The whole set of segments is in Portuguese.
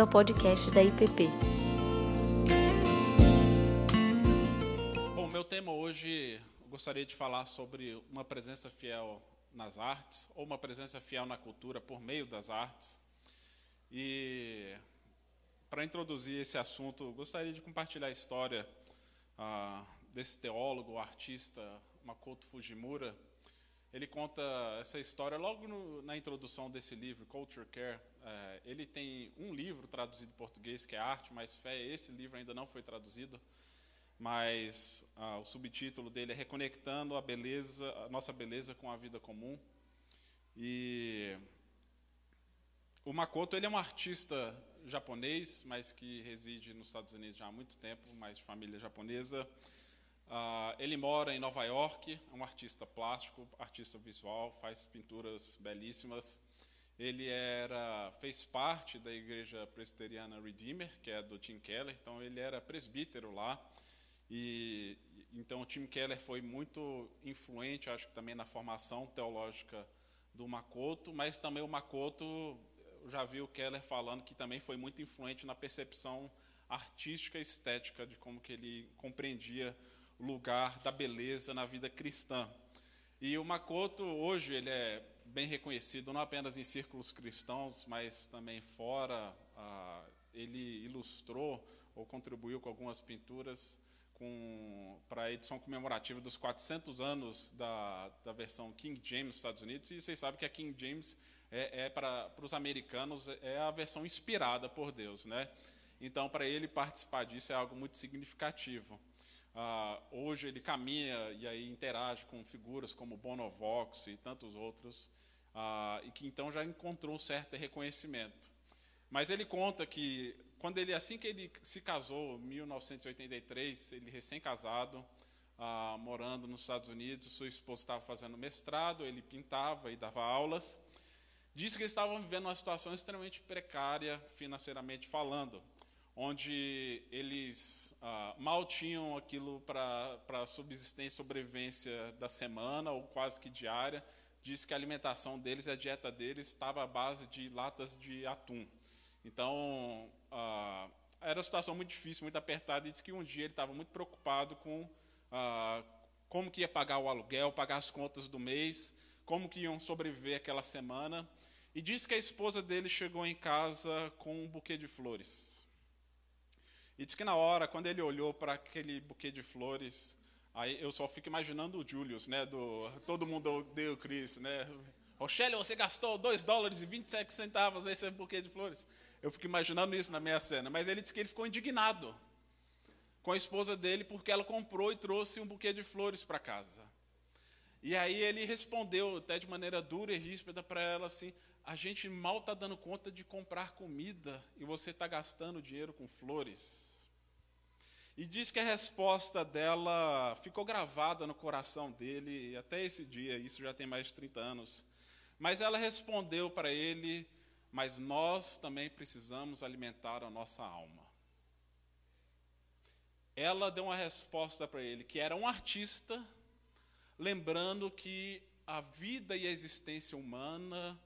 bem-vindo ao podcast da IPP. Bom, meu tema hoje, gostaria de falar sobre uma presença fiel nas artes, ou uma presença fiel na cultura por meio das artes. E para introduzir esse assunto, gostaria de compartilhar a história ah, desse teólogo, artista Makoto Fujimura. Ele conta essa história logo no, na introdução desse livro, Culture Care. É, ele tem um livro traduzido em português, que é Arte mais Fé. Esse livro ainda não foi traduzido, mas ah, o subtítulo dele é Reconectando a beleza, a nossa beleza com a vida comum. E o Makoto ele é um artista japonês, mas que reside nos Estados Unidos já há muito tempo, mas de família japonesa. Uh, ele mora em Nova York, é um artista plástico, artista visual, faz pinturas belíssimas. Ele era, fez parte da igreja presbiteriana Redeemer, que é do Tim Keller, então ele era presbítero lá. E então o Tim Keller foi muito influente, acho que também na formação teológica do Makoto, mas também o Makoto já vi o Keller falando que também foi muito influente na percepção artística e estética de como que ele compreendia o lugar da beleza na vida cristã. E o Makoto hoje ele é bem reconhecido não apenas em círculos cristãos, mas também fora. Ah, ele ilustrou ou contribuiu com algumas pinturas para a edição comemorativa dos 400 anos da, da versão King James dos Estados Unidos. E vocês sabem que a King James é, é para os americanos é a versão inspirada por Deus, né? Então, para ele participar disso é algo muito significativo. Ah, hoje ele caminha e aí interage com figuras como Bonovox e tantos outros, ah, e que então já encontrou um certo reconhecimento. Mas ele conta que quando ele assim que ele se casou, em 1983, ele recém-casado, ah, morando nos Estados Unidos, sua esposa estava fazendo mestrado, ele pintava e dava aulas. Disse que eles estavam vivendo uma situação extremamente precária, financeiramente falando, onde eles ah, mal tinham aquilo para subsistência e sobrevivência da semana, ou quase que diária. Disse que a alimentação deles, a dieta deles, estava à base de latas de atum. Então, ah, era uma situação muito difícil, muito apertada, e disse que um dia ele estava muito preocupado com ah, como que ia pagar o aluguel, pagar as contas do mês, como que iam sobreviver aquela semana. E diz que a esposa dele chegou em casa com um buquê de flores. E diz que na hora, quando ele olhou para aquele buquê de flores, aí eu só fico imaginando o Julius, né, do Todo Mundo Odeia o Chris, né? Rochelle, você gastou 2 dólares e 27 centavos nesse buquê de flores. Eu fico imaginando isso na minha cena. Mas ele disse que ele ficou indignado com a esposa dele porque ela comprou e trouxe um buquê de flores para casa. E aí ele respondeu até de maneira dura e ríspida para ela assim: a gente mal está dando conta de comprar comida e você está gastando dinheiro com flores. E diz que a resposta dela ficou gravada no coração dele até esse dia, isso já tem mais de 30 anos. Mas ela respondeu para ele: Mas nós também precisamos alimentar a nossa alma. Ela deu uma resposta para ele, que era um artista, lembrando que a vida e a existência humana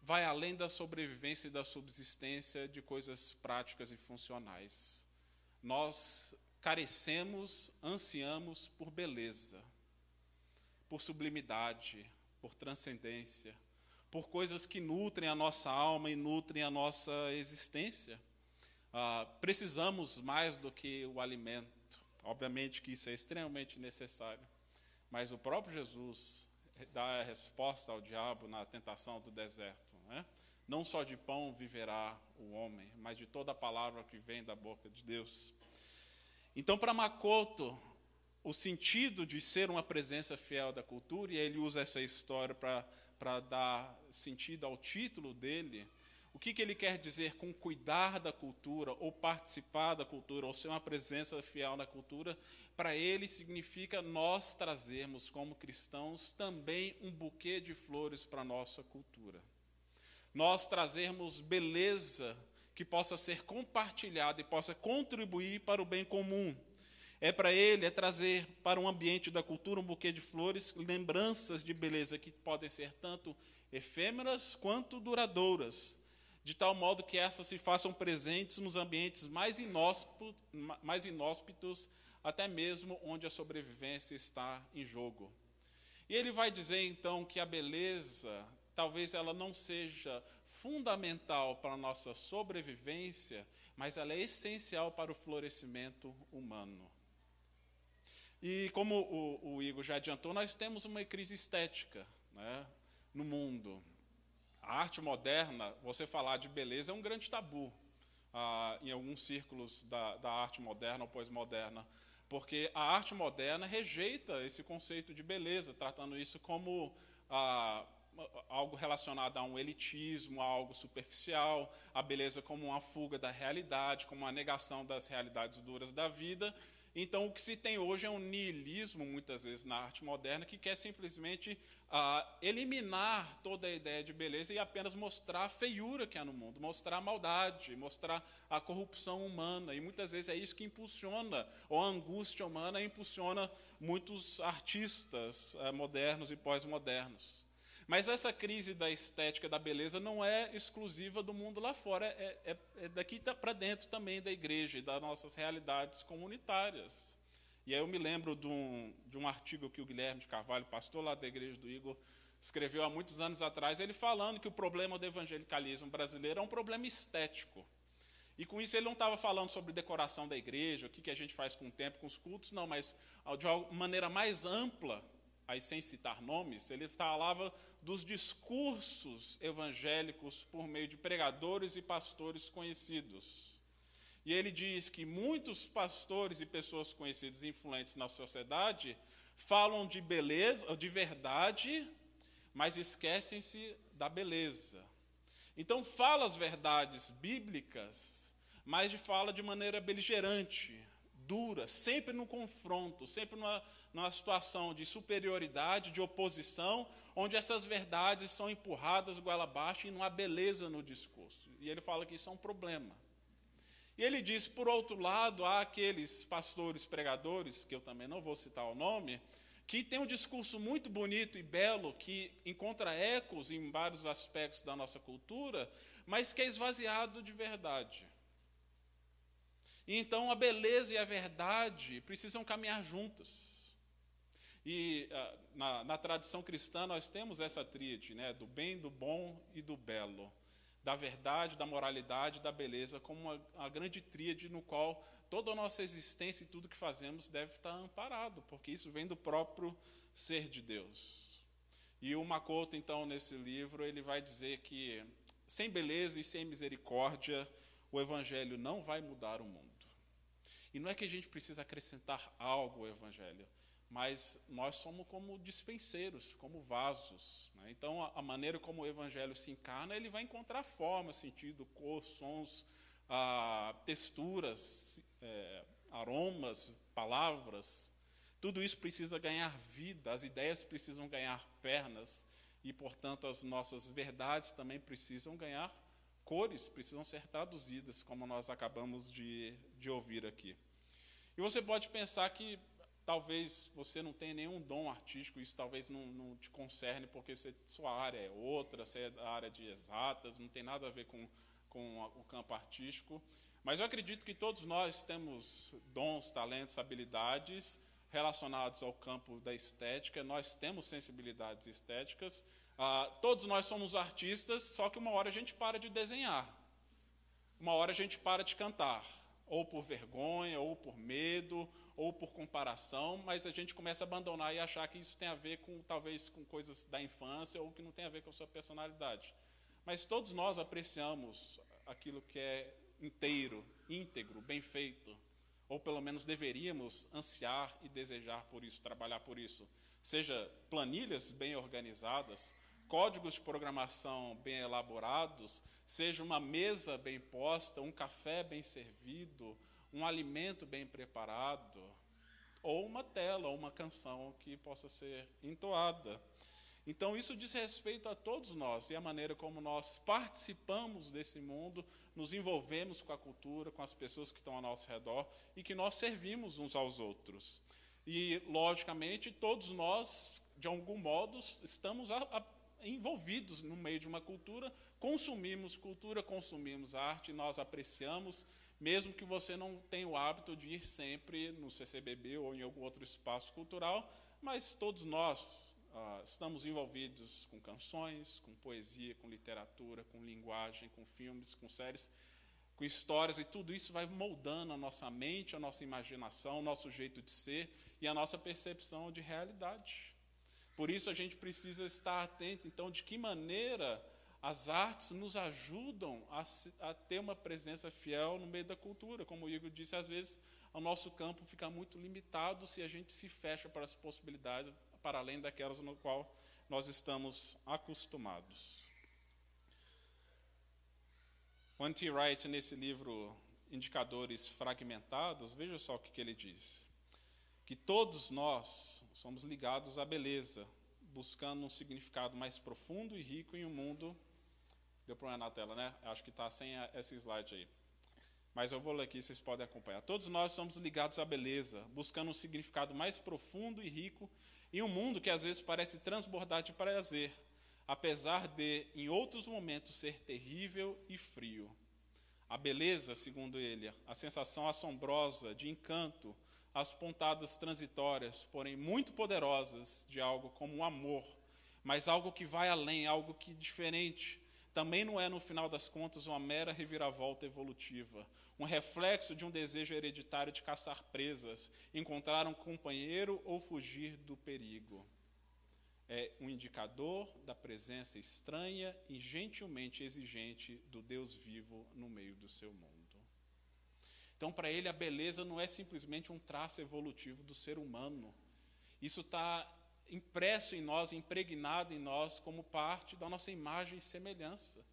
vai além da sobrevivência e da subsistência de coisas práticas e funcionais. Nós carecemos, ansiamos por beleza, por sublimidade, por transcendência, por coisas que nutrem a nossa alma e nutrem a nossa existência. Ah, precisamos mais do que o alimento. Obviamente que isso é extremamente necessário. Mas o próprio Jesus dá a resposta ao diabo na tentação do deserto. Né? Não só de pão viverá o homem, mas de toda a palavra que vem da boca de Deus. Então, para Makoto, o sentido de ser uma presença fiel da cultura, e ele usa essa história para dar sentido ao título dele, o que, que ele quer dizer com cuidar da cultura, ou participar da cultura, ou ser uma presença fiel na cultura? Para ele significa nós trazermos, como cristãos, também um buquê de flores para a nossa cultura. Nós trazermos beleza que possa ser compartilhada e possa contribuir para o bem comum. É para ele, é trazer para um ambiente da cultura um buquê de flores, lembranças de beleza que podem ser tanto efêmeras quanto duradouras de tal modo que essas se façam presentes nos ambientes mais mais inóspitos até mesmo onde a sobrevivência está em jogo. E ele vai dizer então que a beleza, talvez ela não seja fundamental para a nossa sobrevivência, mas ela é essencial para o florescimento humano. E como o, o Igor já adiantou, nós temos uma crise estética né, no mundo. A arte moderna, você falar de beleza é um grande tabu ah, em alguns círculos da, da arte moderna ou pós-moderna, porque a arte moderna rejeita esse conceito de beleza, tratando isso como ah, algo relacionado a um elitismo, a algo superficial, a beleza como uma fuga da realidade, como uma negação das realidades duras da vida, então, o que se tem hoje é um niilismo, muitas vezes, na arte moderna, que quer simplesmente ah, eliminar toda a ideia de beleza e apenas mostrar a feiura que há no mundo, mostrar a maldade, mostrar a corrupção humana. E muitas vezes é isso que impulsiona, ou a angústia humana impulsiona muitos artistas ah, modernos e pós-modernos. Mas essa crise da estética da beleza não é exclusiva do mundo lá fora, é, é, é daqui para dentro também da igreja e das nossas realidades comunitárias. E aí eu me lembro de um, de um artigo que o Guilherme de Carvalho, pastor lá da igreja do Igor, escreveu há muitos anos atrás, ele falando que o problema do evangelicalismo brasileiro é um problema estético. E com isso ele não estava falando sobre decoração da igreja, o que, que a gente faz com o tempo, com os cultos, não, mas de uma maneira mais ampla, aí sem citar nomes, ele falava dos discursos evangélicos por meio de pregadores e pastores conhecidos. E ele diz que muitos pastores e pessoas conhecidas e influentes na sociedade falam de beleza, de verdade, mas esquecem-se da beleza. Então fala as verdades bíblicas, mas fala de maneira beligerante, dura, sempre no confronto, sempre numa, numa situação de superioridade, de oposição, onde essas verdades são empurradas goela abaixo e não há beleza no discurso. E ele fala que isso é um problema. E ele diz, por outro lado, há aqueles pastores pregadores, que eu também não vou citar o nome, que tem um discurso muito bonito e belo, que encontra ecos em vários aspectos da nossa cultura, mas que é esvaziado de verdade. E então a beleza e a verdade precisam caminhar juntas. E uh, na, na, tradição cristã nós temos essa tríade, né, do bem, do bom e do belo, da verdade, da moralidade, da beleza, como uma, uma grande tríade no qual toda a nossa existência e tudo que fazemos deve estar amparado, porque isso vem do próprio ser de Deus. E o Makoto, então, nesse livro, ele vai dizer que sem beleza e sem misericórdia, o evangelho não vai mudar o mundo. E não é que a gente precisa acrescentar algo ao Evangelho, mas nós somos como dispenseiros, como vasos. Né? Então, a, maneira como o Evangelho se encarna, ele vai encontrar forma, sentido, cor, sons, ah, texturas, é, aromas, palavras. Tudo isso precisa ganhar vida, as ideias precisam ganhar pernas, e, portanto, as nossas verdades também precisam ganhar cores, precisam ser traduzidas, como nós acabamos de, de ouvir aqui. E você pode pensar que talvez você não tenha nenhum dom artístico, isso talvez não, não te concerne, porque você, sua área é outra, você é da área de exatas, não tem nada a ver com, com o campo artístico. Mas eu acredito que todos nós temos dons, talentos, habilidades relacionados ao campo da estética, nós temos sensibilidades estéticas, ah, todos nós somos artistas, só que uma hora a gente para de desenhar, uma hora a gente para de cantar, ou por vergonha, ou por medo, ou por comparação, mas a gente começa a abandonar e achar que isso tem a ver com talvez com coisas da infância ou que não tem a ver com a sua personalidade. Mas todos nós apreciamos aquilo que é inteiro, íntegro, bem feito, ou pelo menos deveríamos ansiar e desejar por isso, trabalhar por isso. Seja planilhas bem organizadas, códigos de programação bem elaborados, seja uma mesa bem posta, um café bem servido, um alimento bem preparado, ou uma tela, ou uma canção que possa ser entoada. Então, isso diz respeito a todos nós e a maneira como nós participamos desse mundo, nos envolvemos com a cultura, com as pessoas que estão ao nosso redor e que nós servimos uns aos outros. E, logicamente, todos nós, de algum modo, estamos a, envolvidos no meio de uma cultura, consumimos cultura, consumimos arte, nós apreciamos, mesmo que você não tenha o hábito de ir sempre no CCBB ou em algum outro espaço cultural, mas todos nós ah, estamos envolvidos com canções, com poesia, com literatura, com linguagem, com filmes, com séries, com histórias, e tudo isso vai moldando a nossa mente, a nossa imaginação, o nosso jeito de ser e a nossa percepção de realidade. Por isso a gente precisa estar atento, então, de que maneira as artes nos ajudam a, a, ter uma presença fiel no meio da cultura. Como o Igor disse, às vezes o nosso campo fica muito limitado se a gente se fecha para as possibilidades para além daquelas no qual nós estamos acostumados. O Anti Wright, nesse livro Indicadores Fragmentados, veja só o que, que ele diz. Que todos nós somos ligados à beleza, buscando um significado mais profundo e rico em um mundo. Deu problema na tela, né? Acho que está sem esse slide aí. Mas eu vou ler aqui, vocês podem acompanhar. Todos nós somos ligados à beleza, buscando um significado mais profundo e rico em um mundo que às vezes parece transbordar de prazer, apesar de, em outros momentos, ser terrível e frio. A beleza, segundo ele, a sensação assombrosa de encanto, as pontadas transitórias, porém muito poderosas, de algo como o amor, mas algo que vai além, algo que diferente, também não é, no final das contas, uma mera reviravolta evolutiva, um reflexo de um desejo hereditário de caçar presas, encontrar um companheiro ou fugir do perigo. É um indicador da presença estranha e gentilmente exigente do Deus vivo no meio do seu mundo. Então, para ele, a beleza não é simplesmente um traço evolutivo do ser humano. Isso está impresso em nós, impregnado em nós, como parte da nossa imagem e semelhança.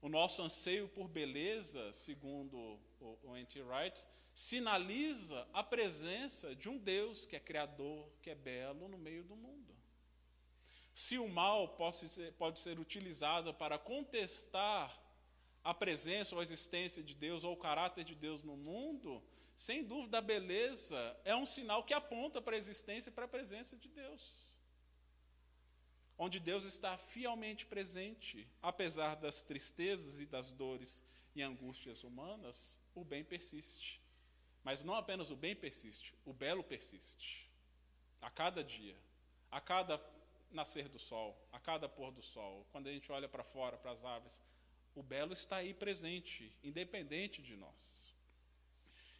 O nosso anseio por beleza, segundo o, N.T. Wright, sinaliza a presença de um Deus que é criador, que é belo no meio do mundo. Se o mal pode ser, pode ser utilizado para contestar a presença ou a existência de Deus ou o caráter de Deus no mundo, sem dúvida a beleza é um sinal que aponta para a existência e para a presença de Deus onde Deus está fielmente presente, apesar das tristezas e das dores e angústias humanas, o bem persiste. Mas não apenas o bem persiste, o belo persiste. A cada dia, a cada nascer do sol, a cada pôr do sol, quando a gente olha para fora, para as aves, o belo está aí presente, independente de nós.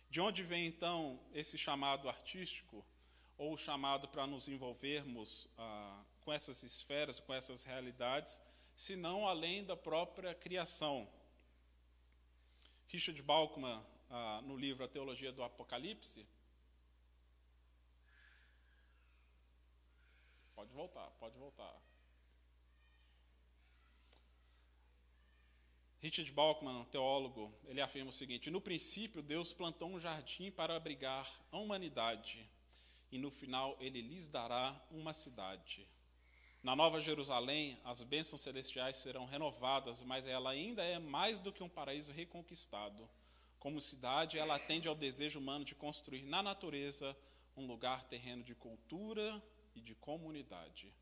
De onde vem então esse chamado artístico, ou o chamado para nos envolvermos ah, com essas esferas, com essas realidades, senão além da própria criação. Richard Balkman, ah, no livro A Teologia do Apocalipse, pode voltar, pode voltar. Richard Balkman, teólogo, ele afirma o seguinte: No princípio, Deus plantou um jardim para abrigar a humanidade, e no final ele lhes dará uma cidade. Na Nova Jerusalém, as bênçãos celestiais serão renovadas, mas ela ainda é mais do que um paraíso reconquistado. Como cidade, ela atende ao desejo humano de construir na natureza um lugar terreno de cultura e de comunidade.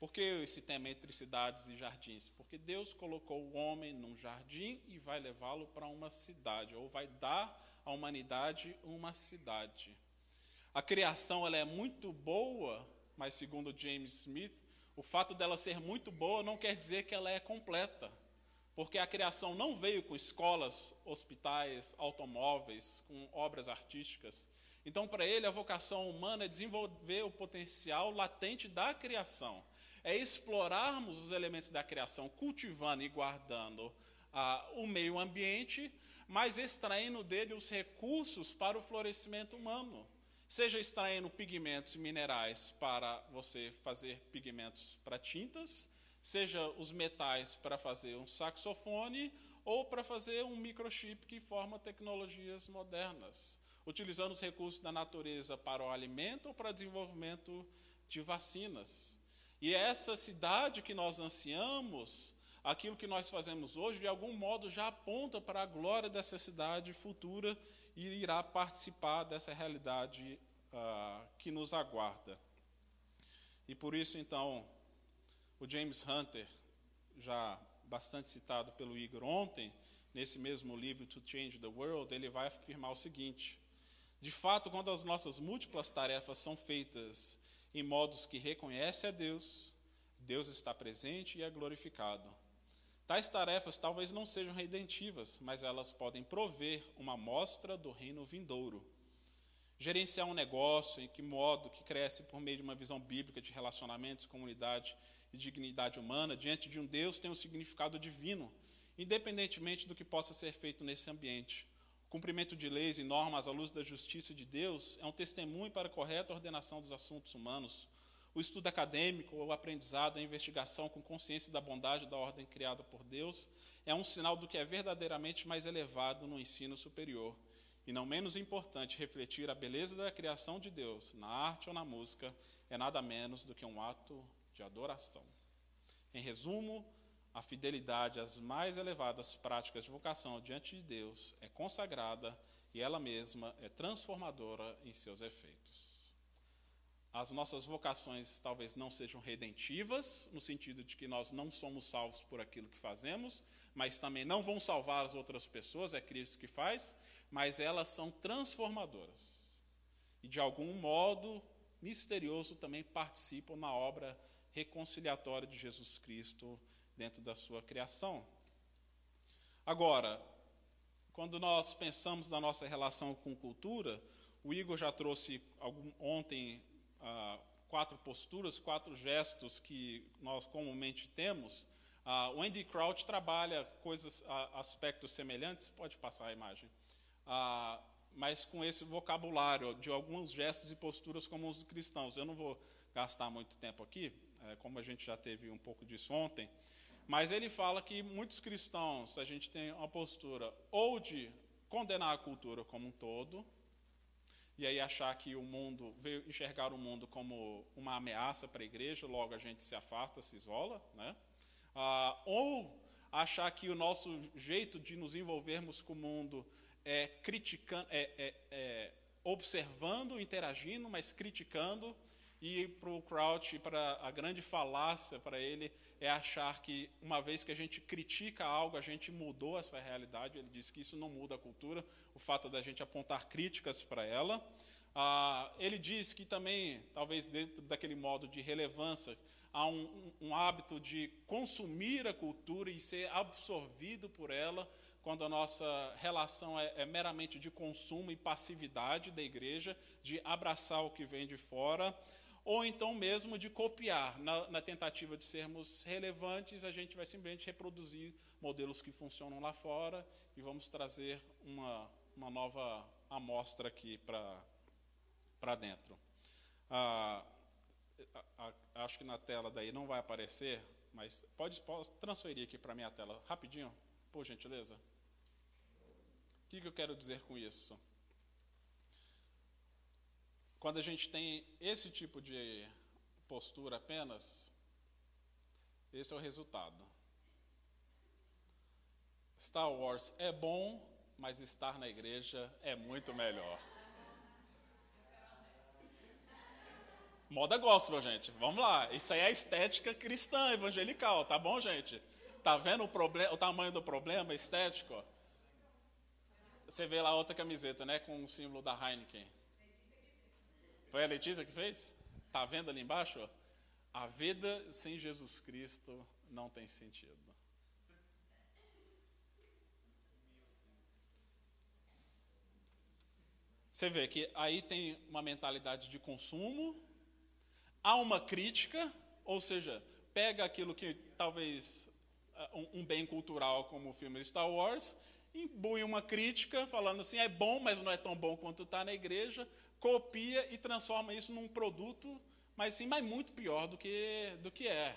Por que esse tema entre cidades e jardins? Porque Deus colocou o homem num jardim e vai levá-lo para uma cidade, ou vai dar à humanidade uma cidade. A criação ela é muito boa mas segundo James Smith, o fato dela ser muito boa não quer dizer que ela é completa, porque a criação não veio com escolas, hospitais, automóveis, com obras artísticas. Então, para ele, a vocação humana é desenvolver o potencial latente da criação, é explorarmos os elementos da criação, cultivando e guardando ah, o meio ambiente, mas extraindo dele os recursos para o florescimento humano seja extraindo pigmentos minerais para você fazer pigmentos para tintas, seja os metais para fazer um saxofone ou para fazer um microchip que forma tecnologias modernas, utilizando os recursos da natureza para o alimento ou para o desenvolvimento de vacinas. E é essa cidade que nós ansiamos, aquilo que nós fazemos hoje, de algum modo já aponta para a glória dessa cidade futura e irá participar dessa realidade uh, que nos aguarda. E por isso, então, O James Hunter, já bastante citado pelo Igor ontem, nesse mesmo livro, To Change the World, ele vai afirmar o seguinte: de fato, quando as nossas múltiplas tarefas são feitas em modos que reconhecem a Deus, Deus está presente e é glorificado. Tais tarefas talvez não sejam redentivas, mas elas podem prover uma mostra do reino vindouro. Gerenciar um negócio, em que modo que cresce por meio de uma visão bíblica de relacionamentos, comunidade e dignidade humana, diante de um Deus tem um significado divino, independentemente do que possa ser feito nesse ambiente. Cumprimento de leis e normas à luz da justiça de Deus é um testemunho para a correta ordenação dos assuntos humanos. O estudo acadêmico, o aprendizado, a investigação com consciência da bondade da ordem criada por Deus é um sinal do que é verdadeiramente mais elevado no ensino superior. E não menos importante, refletir a beleza da criação de Deus na arte ou na música é nada menos do que um ato de adoração. Em resumo, a fidelidade às mais elevadas práticas de vocação diante de Deus é consagrada e ela mesma é transformadora em seus efeitos. As nossas vocações talvez não sejam redentivas, no sentido de que nós não somos salvos por aquilo que fazemos, mas também não vão salvar as outras pessoas, é Cristo que faz, mas elas são transformadoras. E de algum modo misterioso também participam na obra reconciliatória de Jesus Cristo dentro da sua criação. Agora, quando nós pensamos na nossa relação com cultura, o Igor já trouxe algum, ontem ah, quatro posturas, quatro gestos que nós comumente temos. Ah, o Andy Crouch trabalha coisas, aspectos semelhantes, pode passar a imagem, ah, mas com esse vocabulário de alguns gestos e posturas comuns dos cristãos. Eu não vou gastar muito tempo aqui, é, como a gente já teve um pouco disso ontem. Mas ele fala que muitos cristãos, a gente tem uma postura ou de condenar a cultura como um todo, e aí achar que o mundo, veio enxergar o mundo como uma ameaça para a igreja, logo a gente se afasta, se isola, né? Ah, ou achar que o nosso jeito de nos envolvermos com o mundo é criticando, é, é, é observando, interagindo, mas criticando, e para o Crouch, para a grande falácia para ele, é achar que uma vez que a gente critica algo, a gente mudou essa realidade. Ele diz que isso não muda a cultura, o fato da gente apontar críticas para ela. Ah, ele diz que também, talvez dentro daquele modo de relevância, há um, um, hábito de consumir a cultura e ser absorvido por ela, quando a nossa relação é, é meramente de consumo e passividade da igreja, de abraçar o que vem de fora ou então mesmo de copiar. Na, na, tentativa de sermos relevantes, a gente vai simplesmente reproduzir modelos que funcionam lá fora e vamos trazer uma, uma nova amostra aqui para dentro. Ah, acho que na tela daí não vai aparecer, mas pode, pode transferir aqui para a minha tela rapidinho, por gentileza. O que, que eu quero dizer com isso? Quando a gente tem esse tipo de postura apenas, esse é o resultado. Star Wars é bom, mas estar na igreja é muito melhor. Moda gospel, gente. Vamos lá. Isso aí é a estética cristã, evangelical, tá bom, gente? Tá vendo o, o tamanho do problema estético? Você vê lá outra camiseta, né, com o símbolo da Heineken. Foi a Letícia que fez? Está vendo ali embaixo? A vida sem Jesus Cristo não tem sentido. Você vê que aí tem uma mentalidade de consumo, há uma crítica, ou seja, pega aquilo que talvez ah, um, bem cultural como o filme Star Wars, imbui uma crítica, falando assim, é bom, mas não é tão bom quanto está na igreja, copia e transforma isso num produto, mas sim, mas muito pior do que, do que é.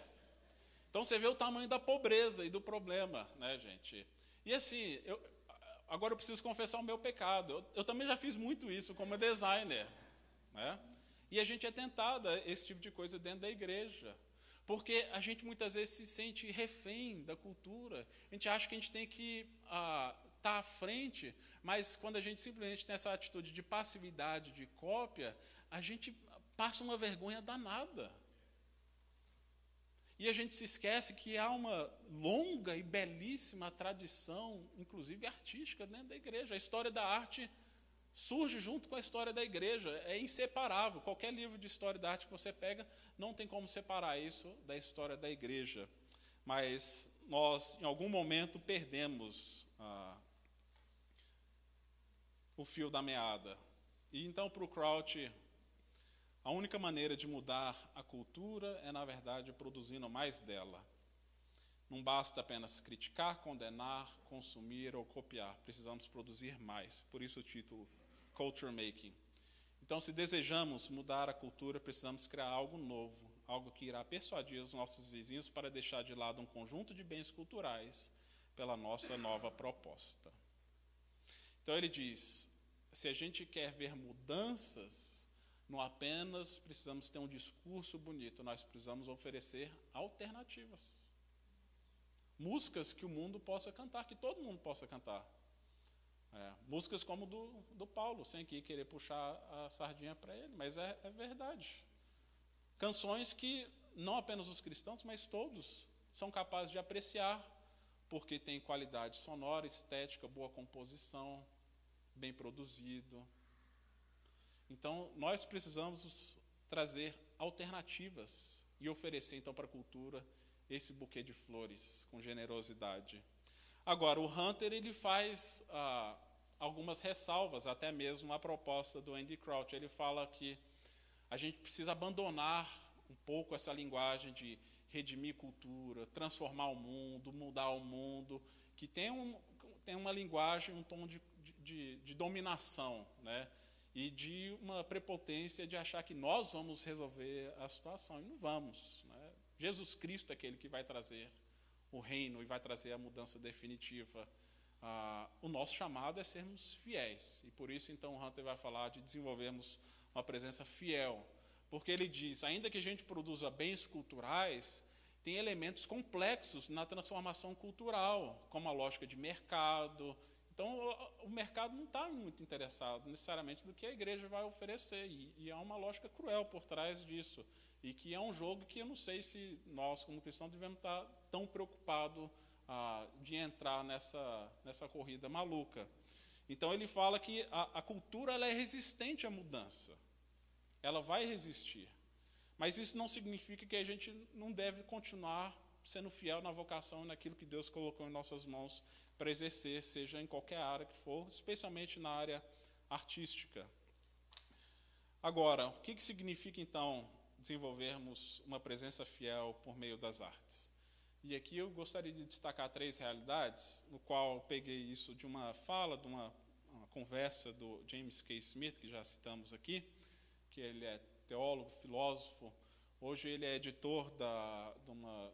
Então você vê o tamanho da pobreza e do problema, né, gente? E assim, eu, agora eu preciso confessar o meu pecado. Eu, eu também já fiz muito isso como designer, né? E a gente é tentado a esse tipo de coisa dentro da igreja. Porque a gente muitas vezes se sente refém da cultura. A gente acha que a gente tem que ah, está à frente, mas quando a gente simplesmente tem essa atitude de passividade, de cópia, a gente passa uma vergonha danada. E a gente se esquece que há uma longa e belíssima tradição, inclusive artística, dentro da igreja. A história da arte surge junto com a história da igreja, é inseparável. Qualquer livro de história da arte que você pega, não tem como separar isso da história da igreja. Mas nós, em algum momento, perdemos ah, o fio da meada. E então, para o Crouch, a única maneira de mudar a cultura é, na verdade, produzindo mais dela. Não basta apenas criticar, condenar, consumir ou copiar. Precisamos produzir mais. Por isso o título Culture Making. Então, se desejamos mudar a cultura, precisamos criar algo novo, algo que irá persuadir os nossos vizinhos para deixar de lado um conjunto de bens culturais pela nossa nova proposta. Então ele diz: se a gente quer ver mudanças, não apenas precisamos ter um discurso bonito, nós precisamos oferecer alternativas. Músicas que o mundo possa cantar, que todo mundo possa cantar. É, músicas como do, do Paulo, sem que querer puxar a sardinha para ele, mas é, é verdade. Canções que não apenas os cristãos, mas todos são capazes de apreciar, porque tem qualidade sonora, estética, boa composição, bem produzido. Então, nós precisamos trazer alternativas e oferecer então para a cultura esse buquê de flores com generosidade. Agora, o Hunter ele faz ah, algumas ressalvas, até mesmo a proposta do Andy Crouch. Ele fala que a gente precisa abandonar um pouco essa linguagem de redimir cultura, transformar o mundo, mudar o mundo, que tem, um, tem uma linguagem, um tom de de, de dominação, né? e de uma prepotência de achar que nós vamos resolver a situação. E não vamos. Né? Jesus Cristo é aquele que vai trazer o reino e vai trazer a mudança definitiva. Ah, o nosso chamado é sermos fiéis. E por isso, então, Hunter vai falar de desenvolvermos uma presença fiel. Porque ele diz: ainda que a gente produza bens culturais, tem elementos complexos na transformação cultural, como a lógica de mercado, então, o, mercado não está muito interessado necessariamente do que a igreja vai oferecer, e, e há uma lógica cruel por trás disso, e que é um jogo que eu não sei se nós, como cristãos, devemos estar tão preocupados ah, de entrar nessa, nessa corrida maluca. Então, ele fala que a, a cultura é resistente à mudança, ela vai resistir. Mas isso não significa que a gente não deve continuar sendo fiel na vocação, naquilo que Deus colocou em nossas mãos para exercer, seja em qualquer área que for, especialmente na área artística. Agora, o que, que significa então desenvolvermos uma presença fiel por meio das artes? E aqui eu gostaria de destacar três realidades, no qual peguei isso de uma fala, de uma, uma conversa do James K. Smith, que já citamos aqui, que ele é teólogo, filósofo, hoje ele é editor da, de uma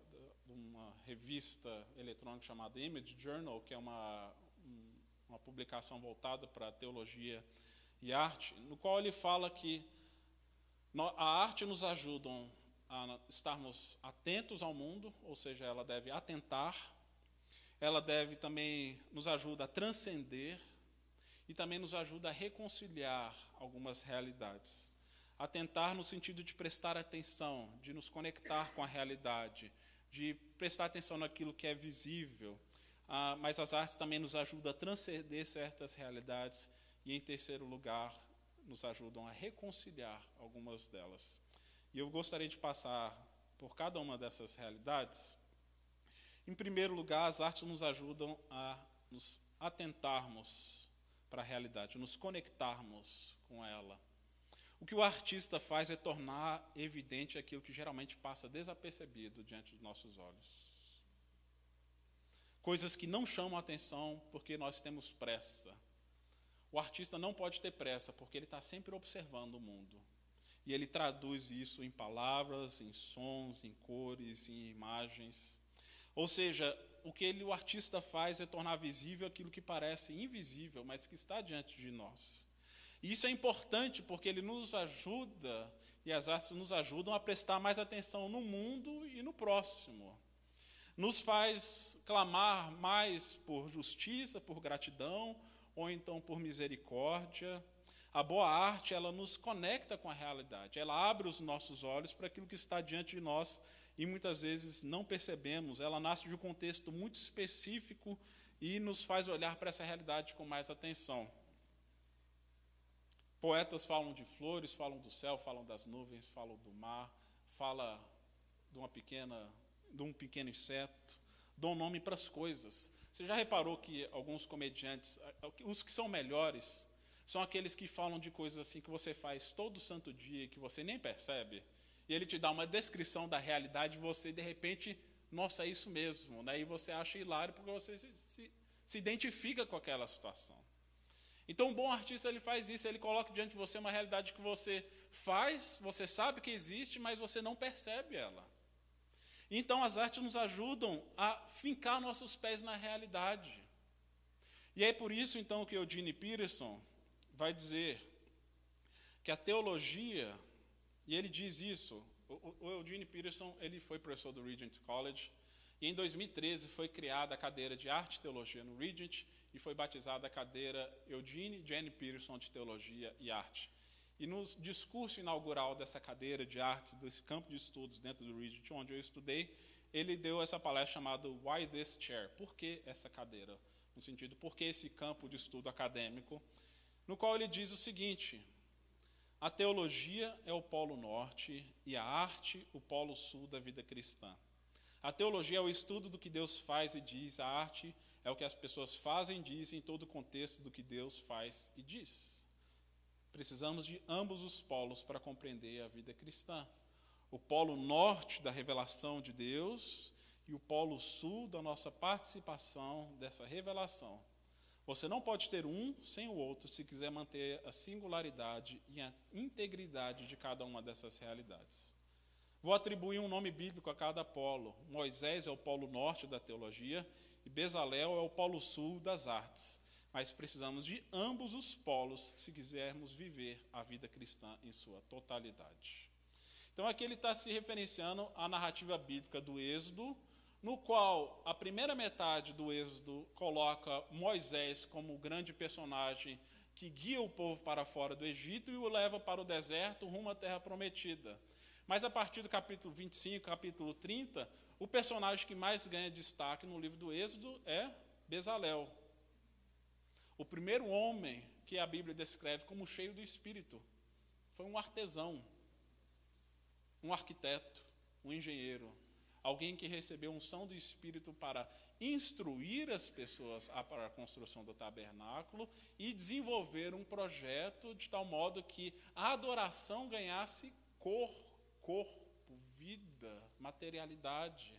uma revista eletrônica chamada Image Journal, que é uma, uma publicação voltada para teologia e arte, no qual ele fala que a arte nos ajuda a estarmos atentos ao mundo, ou seja, ela deve atentar, ela deve também nos ajuda a transcender e também nos ajuda a reconciliar algumas realidades. Atentar no sentido de prestar atenção, de nos conectar com a realidade, de prestar atenção naquilo que é visível, ah, mas as artes também nos ajudam a transcender certas realidades e, em terceiro lugar, nos ajudam a reconciliar algumas delas. E eu gostaria de passar por cada uma dessas realidades. Em primeiro lugar, as artes nos ajudam a nos atentarmos para a realidade, nos conectarmos com ela. O que o artista faz é tornar evidente aquilo que geralmente passa desapercebido diante dos nossos olhos. Coisas que não chamam a atenção porque nós temos pressa. O artista não pode ter pressa porque ele está sempre observando o mundo. E ele traduz isso em palavras, em sons, em cores, em imagens. Ou seja, o que ele, o artista faz é tornar visível aquilo que parece invisível, mas que está diante de nós. E isso é importante porque ele nos ajuda, e as artes nos ajudam a prestar mais atenção no mundo e no próximo. Nos faz clamar mais por justiça, por gratidão, ou então por misericórdia. A boa arte, ela nos conecta com a realidade, ela abre os nossos olhos para aquilo que está diante de nós e muitas vezes não percebemos. Ela nasce de um contexto muito específico e nos faz olhar para essa realidade com mais atenção. Poetas falam de flores, falam do céu, falam das nuvens, falam do mar, fala de uma pequena, de um pequeno inseto, dão nome para as coisas. Você já reparou que alguns comediantes, os que são melhores, são aqueles que falam de coisas assim que você faz todo santo dia que você nem percebe, e ele te dá uma descrição da realidade e você de repente, nossa, é isso mesmo, né? E você acha hilário porque você se, se, se identifica com aquela situação. Então, um bom artista ele faz isso, ele coloca diante de você uma realidade que você faz, você sabe que existe, mas você não percebe ela. Então, as artes nos ajudam a fincar nossos pés na realidade. E é por isso, então, que Eugene Peterson vai dizer que a teologia, e ele diz isso, o, Eugene Peterson ele foi professor do Regent College, e em 2013 foi criada a cadeira de arte e teologia no Regent, e foi batizada a cadeira Eugene Jenny Peterson de Teologia e Arte. E no discurso inaugural dessa cadeira de artes, desse campo de estudos dentro do Regent, onde eu estudei, ele deu essa palestra chamada Why This Chair? Por que essa cadeira? No sentido, por que esse campo de estudo acadêmico? No qual ele diz o seguinte: a teologia é o polo norte e a arte o polo sul da vida cristã. A teologia é o estudo do que Deus faz e diz, a arte é o que as pessoas fazem e dizem em todo o contexto do que Deus faz e diz. Precisamos de ambos os polos para compreender a vida cristã. O polo norte da revelação de Deus e o polo sul da nossa participação dessa revelação. Você não pode ter um sem o outro se quiser manter a singularidade e a integridade de cada uma dessas realidades. Vou atribuir um nome bíblico a cada polo. Moisés é o polo norte da teologia e Bezalel é o polo sul das artes. Mas precisamos de ambos os polos se quisermos viver a vida cristã em sua totalidade. Então aqui ele está se referenciando à narrativa bíblica do Êxodo, no qual a primeira metade do Êxodo coloca Moisés como o grande personagem que guia o povo para fora do Egito e o leva para o deserto rumo à terra prometida. Mas a partir do capítulo 25, capítulo 30, o personagem que mais ganha destaque no livro do Êxodo é Bezalel. O primeiro homem que a Bíblia descreve como cheio do espírito foi um artesão, um arquiteto, um engenheiro, alguém que recebeu unção do espírito para instruir as pessoas para a construção do tabernáculo e desenvolver um projeto de tal modo que a adoração ganhasse cor corpo, vida, materialidade.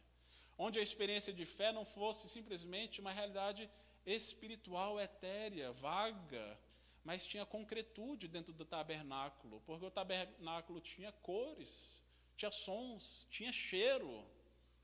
Onde a experiência de fé não fosse simplesmente uma realidade espiritual etérea, vaga, mas tinha concretude dentro do tabernáculo, porque o tabernáculo tinha cores, tinha sons, tinha cheiro,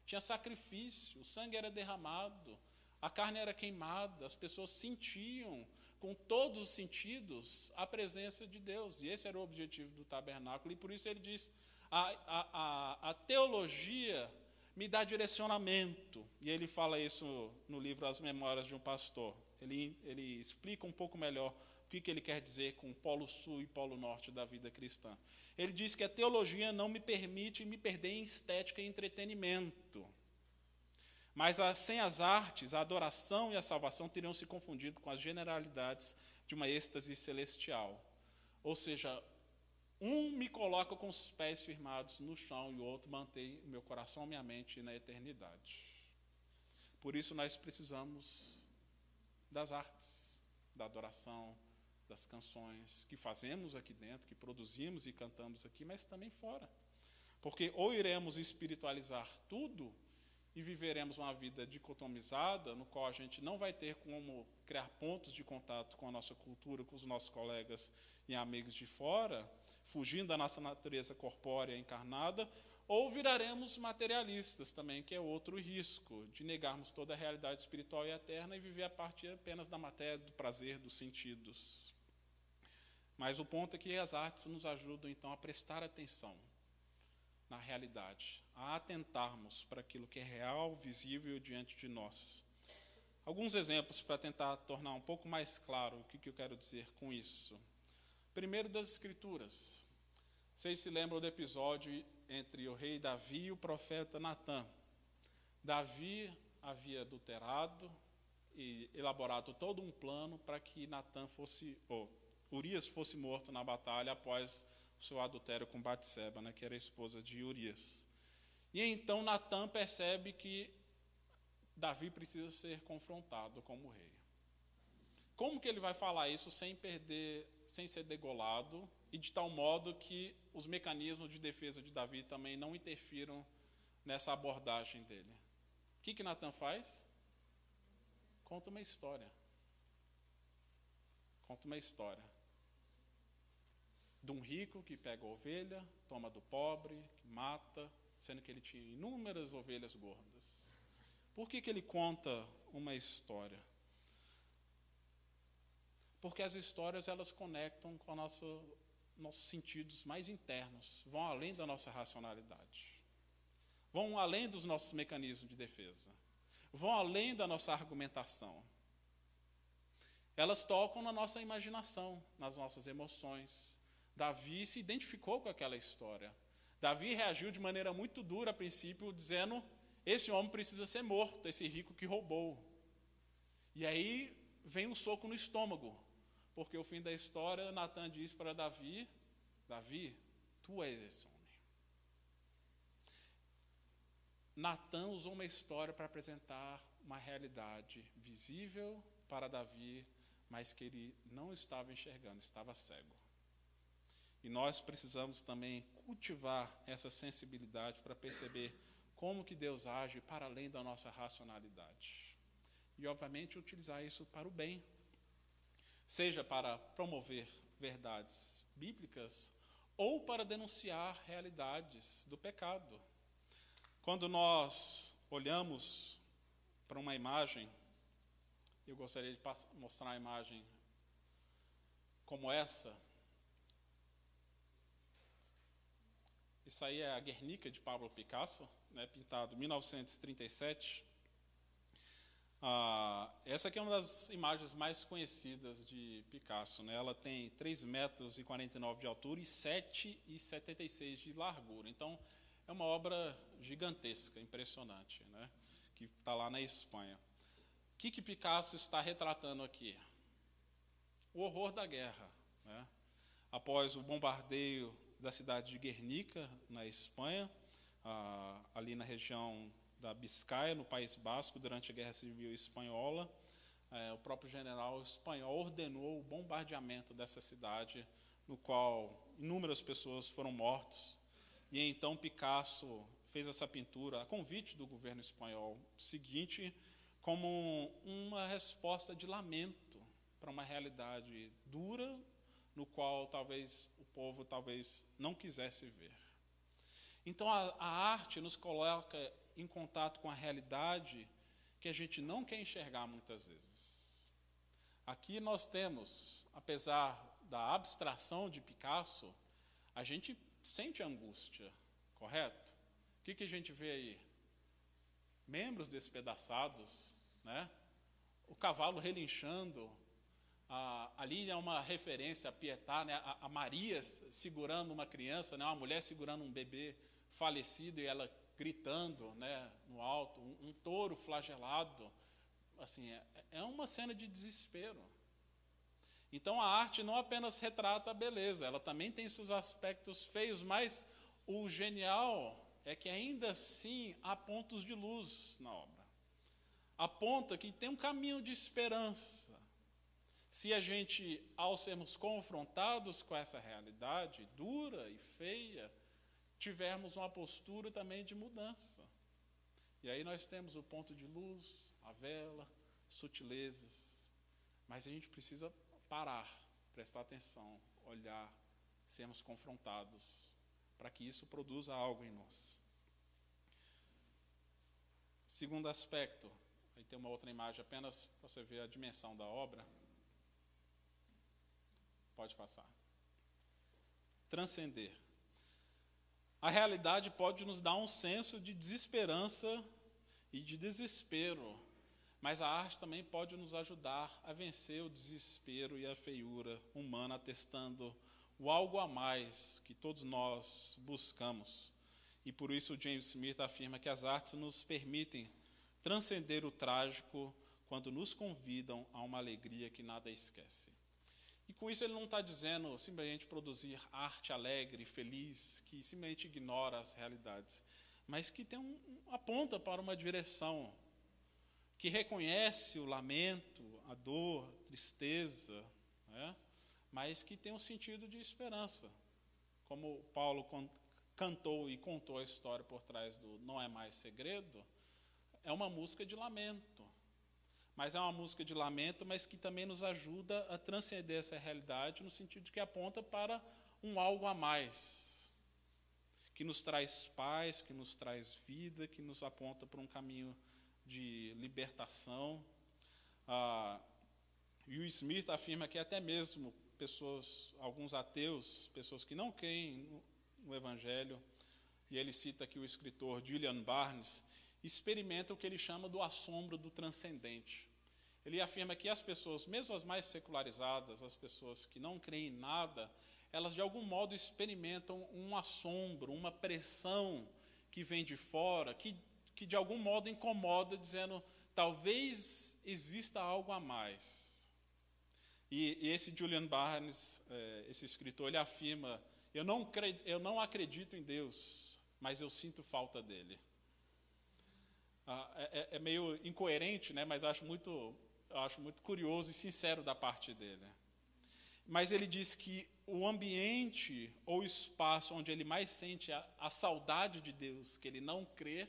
tinha sacrifício, o sangue era derramado, a carne era queimada, as pessoas sentiam com todos os sentidos a presença de Deus, e esse era o objetivo do tabernáculo, e por isso ele diz a, a, a, teologia me dá direcionamento. E ele fala isso no livro As Memórias de um Pastor. Ele, ele explica um pouco melhor o que, que ele quer dizer com polo sul e polo norte da vida cristã. Ele diz que a teologia não me permite me perder em estética e entretenimento. Mas a, sem as artes, a adoração e a salvação teriam se confundido com as generalidades de uma êxtase celestial. Ou seja, um me coloca com os pés firmados no chão e o outro mantém meu coração minha mente na eternidade. Por isso nós precisamos das artes, da adoração, das canções que fazemos aqui dentro, que produzimos e cantamos aqui, mas também fora. Porque ou iremos espiritualizar tudo e viveremos uma vida dicotomizada, no qual a gente não vai ter como criar pontos de contato com a nossa cultura, com os nossos colegas e amigos de fora, fugindo da nossa natureza corpórea encarnada, ou viraremos materialistas também, que é outro risco, de negarmos toda a realidade espiritual e eterna e viver a partir apenas da matéria, do prazer, dos sentidos. Mas o ponto é que as artes nos ajudam, então, a prestar atenção na realidade, a atentarmos para aquilo que é real, visível diante de nós. Alguns exemplos para tentar tornar um pouco mais claro o que, que eu quero dizer com isso. Primeiro das Escrituras. Vocês se lembram do episódio entre o rei Davi e o profeta Natã. Davi havia adulterado e elaborado todo um plano para que Natã fosse, ou Urias fosse morto na batalha após o seu adultério com Batseba, né, que era esposa de Urias. E então Natã percebe que Davi precisa ser confrontado como rei. Como que ele vai falar isso sem perder, sem ser degolado e de tal modo que os mecanismos de defesa de Davi também não interfiram nessa abordagem dele? O que que Natan faz? Conta uma história. Conta uma história de um rico que pega a ovelha, toma do pobre, que mata, sendo que ele tinha inúmeras ovelhas gordas. Por que, que ele conta uma história? Porque as histórias elas conectam com nosso, nossos sentidos mais internos, vão além da nossa racionalidade, vão além dos nossos mecanismos de defesa, vão além da nossa argumentação. Elas tocam na nossa imaginação, nas nossas emoções. Davi se identificou com aquela história. Davi reagiu de maneira muito dura a princípio, dizendo: Esse homem precisa ser morto, esse rico que roubou. E aí vem um soco no estômago porque o fim da história, Natan diz para Davi: Davi, tu és esse homem. Natan usou uma história para apresentar uma realidade visível para Davi, mas que ele não estava enxergando, estava cego. E nós precisamos também cultivar essa sensibilidade para perceber como que Deus age para além da nossa racionalidade. E obviamente utilizar isso para o bem, seja para promover verdades bíblicas ou para denunciar realidades do pecado. Quando nós olhamos para uma imagem, eu gostaria de mostrar a imagem como essa. Isso aí é a Guernica de Pablo Picasso, né, pintado em 1937. Essa aqui é uma das imagens mais conhecidas de Picasso. Né? Ela tem 3 metros e 49 de altura e 7,76 de largura. Então, é uma obra gigantesca, impressionante, né? que está lá na Espanha. O que, que Picasso está retratando aqui? O horror da guerra. Né? Após o bombardeio da cidade de Guernica, na Espanha, ali na região da Biscaia, no País Basco, durante a Guerra Civil Espanhola. É, o próprio general espanhol ordenou o bombardeamento dessa cidade, no qual inúmeras pessoas foram mortas. E então Picasso fez essa pintura a convite do governo espanhol seguinte, como uma resposta de lamento para uma realidade dura, no qual talvez o povo talvez não quisesse ver. Então a, a arte nos coloca em contato com a realidade que a gente não quer enxergar muitas vezes. Aqui nós temos, apesar da abstração de Picasso, a gente sente angústia, correto? O que, que a gente vê aí? Membros despedaçados, né? o cavalo relinchando. Ah, ali é uma referência a Pietá, né? a, a Maria segurando uma criança, né? uma mulher segurando um bebê falecido e ela gritando né, no alto, um, um touro flagelado. Assim, é, é uma cena de desespero. Então a arte não apenas retrata a beleza, ela também tem seus aspectos feios, mas o genial é que ainda assim há pontos de luz na obra. Aponta que tem um caminho de esperança. Se a gente, ao sermos confrontados com essa realidade dura e feia, tivermos uma postura também de mudança. E aí nós temos o ponto de luz, a vela, sutilezas. Mas a gente precisa parar, prestar atenção, olhar, sermos confrontados, para que isso produza algo em nós. Segundo aspecto, aí tem uma outra imagem apenas para você ver a dimensão da obra. Pode passar. Transcender. A realidade pode nos dar um senso de desesperança e de desespero, mas a arte também pode nos ajudar a vencer o desespero e a feiura humana, atestando o algo a mais que todos nós buscamos. E por isso James Smith afirma que as artes nos permitem transcender o trágico quando nos convidam a uma alegria que nada esquece. E com isso ele não está dizendo simplesmente produzir arte alegre, feliz, que simplesmente ignora as realidades, mas que tem um, aponta para uma direção, que reconhece o lamento, a dor, a tristeza, né? mas que tem um sentido de esperança. Como Paulo cantou e contou a história por trás do Não é Mais Segredo, é uma música de lamento. Mas é uma música de lamento, mas que também nos ajuda a transcender essa realidade, no sentido de que aponta para um algo a mais, que nos traz paz, que nos traz vida, que nos aponta para um caminho de libertação. Ah, o Smith afirma que até mesmo pessoas, alguns ateus, pessoas que não creem no, no Evangelho, e ele cita aqui o escritor Julian Barnes, experimenta o que ele chama do assombro do transcendente. Ele afirma que as pessoas, mesmo as mais secularizadas, as pessoas que não creem em nada, elas de algum modo experimentam um assombro, uma pressão que vem de fora, que, que de algum modo incomoda, dizendo: talvez exista algo a mais. E, e esse Julian Barnes, é, esse escritor, ele afirma: eu não, eu não acredito em Deus, mas eu sinto falta dele. Ah, é, é, é, meio incoerente, né? mas acho muito, acho muito curioso e sincero da parte dele. Mas ele diz que o ambiente ou espaço onde ele mais sente a, a saudade de Deus, que ele não crê,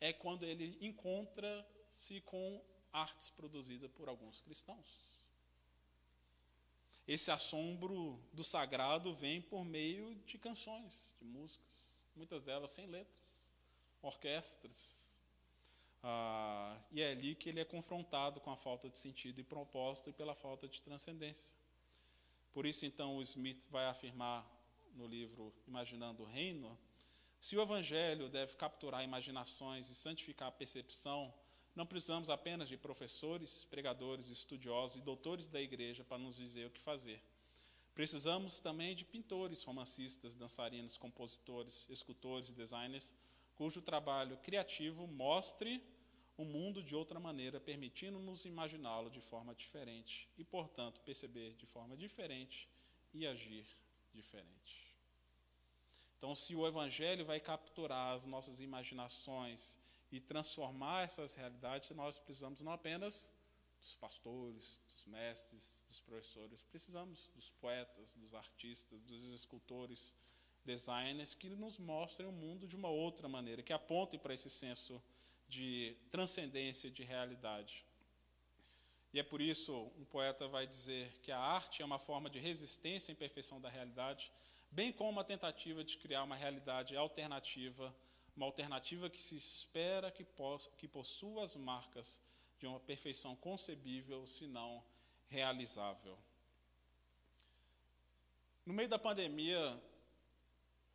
é quando ele encontra-se com artes produzidas por alguns cristãos. Esse assombro do sagrado vem por meio de canções, de músicas, muitas delas sem letras, orquestras. Ah, e é ali que ele é confrontado com a falta de sentido e propósito e pela falta de transcendência. Por isso, então, o Smith vai afirmar no livro Imaginando o Reino: se o Evangelho deve capturar imaginações e santificar a percepção, não precisamos apenas de professores, pregadores, estudiosos e doutores da igreja para nos dizer o que fazer. Precisamos também de pintores, romancistas, dançarinos, compositores, escultores designers, cujo trabalho criativo mostre o mundo de outra maneira, permitindo-nos imaginá-lo de forma diferente e, portanto, perceber de forma diferente e agir diferente. Então, se o Evangelho vai capturar as nossas imaginações e transformar essas realidades, nós precisamos não apenas dos pastores, dos mestres, dos professores, precisamos dos poetas, dos artistas, dos escultores, designers que nos mostrem o mundo de uma outra maneira, que apontem para esse senso de transcendência, de realidade. E é por isso um poeta vai dizer que a arte é uma forma de resistência à imperfeição da realidade, bem como uma tentativa de criar uma realidade alternativa uma alternativa que se espera que, possa, que possua as marcas de uma perfeição concebível, se não realizável. No meio da pandemia,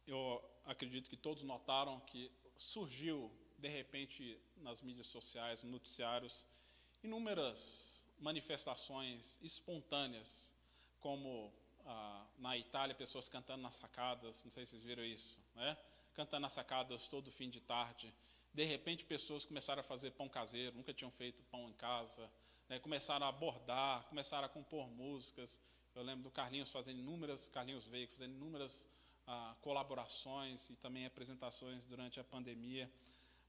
eu acredito que todos notaram que surgiu, de repente, nas mídias sociais, noticiários, inúmeras manifestações espontâneas, como ah, na Itália, pessoas cantando nas sacadas, não sei se vocês viram isso, né? cantando nas sacadas todo fim de tarde. De repente, pessoas começaram a fazer pão caseiro, nunca tinham feito pão em casa, né? começaram a bordar, começaram a compor músicas. Eu lembro do Carlinhos fazendo inúmeras, Carlinhos veio fazendo inúmeras ah, colaborações e também apresentações durante a pandemia.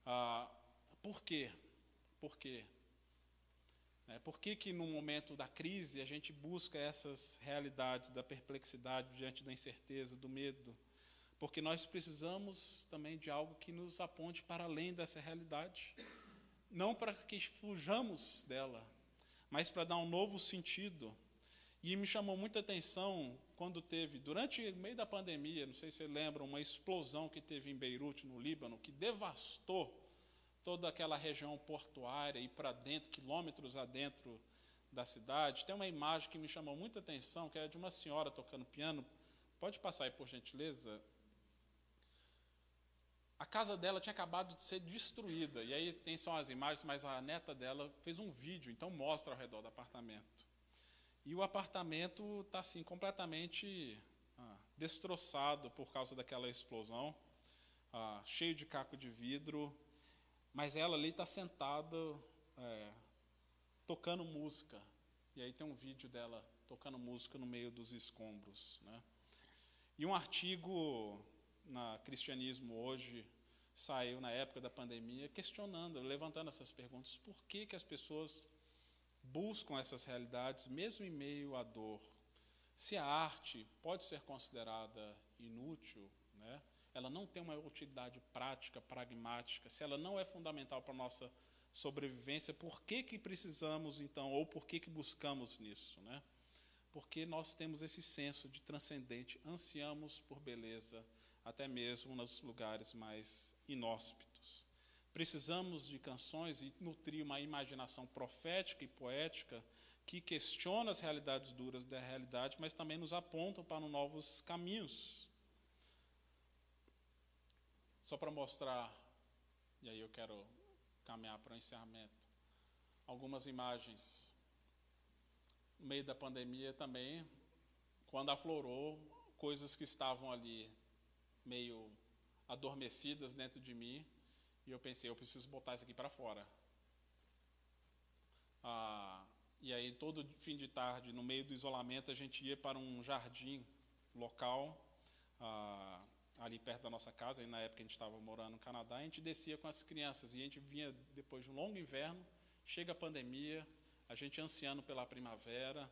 Ah, por quê? Por quê? É, por que, que no momento da crise a gente busca essas realidades da perplexidade diante da incerteza, do medo? porque nós precisamos também de algo que nos aponte para além dessa realidade. Não para que fujamos dela, mas para dar um novo sentido. E me chamou muita atenção quando teve, durante o meio da pandemia, não sei se você lembra, uma explosão que teve em Beirute, no Líbano, que devastou toda aquela região portuária e para dentro, quilômetros adentro da cidade. Tem uma imagem que me chamou muita atenção, que é de uma senhora tocando piano. Pode passar aí, por gentileza? a casa dela tinha acabado de ser destruída. E aí tem só as imagens, mas a neta dela fez um vídeo, então mostra ao redor do apartamento. E o apartamento está assim completamente ah, destroçado por causa daquela explosão. ah, cheio de caco de vidro, mas ela ali está sentada é, tocando música. E aí tem um vídeo dela tocando música no meio dos escombros. Né? E um artigo na Cristianismo Hoje saiu na época da pandemia questionando, levantando essas perguntas: por que, que as pessoas buscam essas realidades mesmo em meio à dor? Se a arte pode ser considerada inútil, né? ela não tem uma utilidade prática, pragmática, se ela não é fundamental para a nossa sobrevivência, por que, que precisamos então, ou por que, que buscamos nisso? Né? Porque nós temos esse senso de transcendente, ansiamos por beleza, até mesmo nos lugares mais inóspitos. Precisamos de canções e nutrir uma imaginação profética e poética que questiona as realidades duras da realidade, mas também nos apontam para novos caminhos. Só para mostrar, e aí eu quero caminhar para o encerramento, algumas imagens. No meio da pandemia também, quando aflorou, coisas que estavam ali meio adormecidas dentro de mim, e eu pensei, eu preciso botar isso aqui para fora. Ah, e aí, todo fim de tarde, no meio do isolamento, a gente ia para um jardim local, ah, ali perto da nossa casa, e na época a gente estava morando no Canadá, a gente descia com as crianças, e a gente vinha depois de um longo inverno, chega a pandemia, a gente ansiando pela primavera,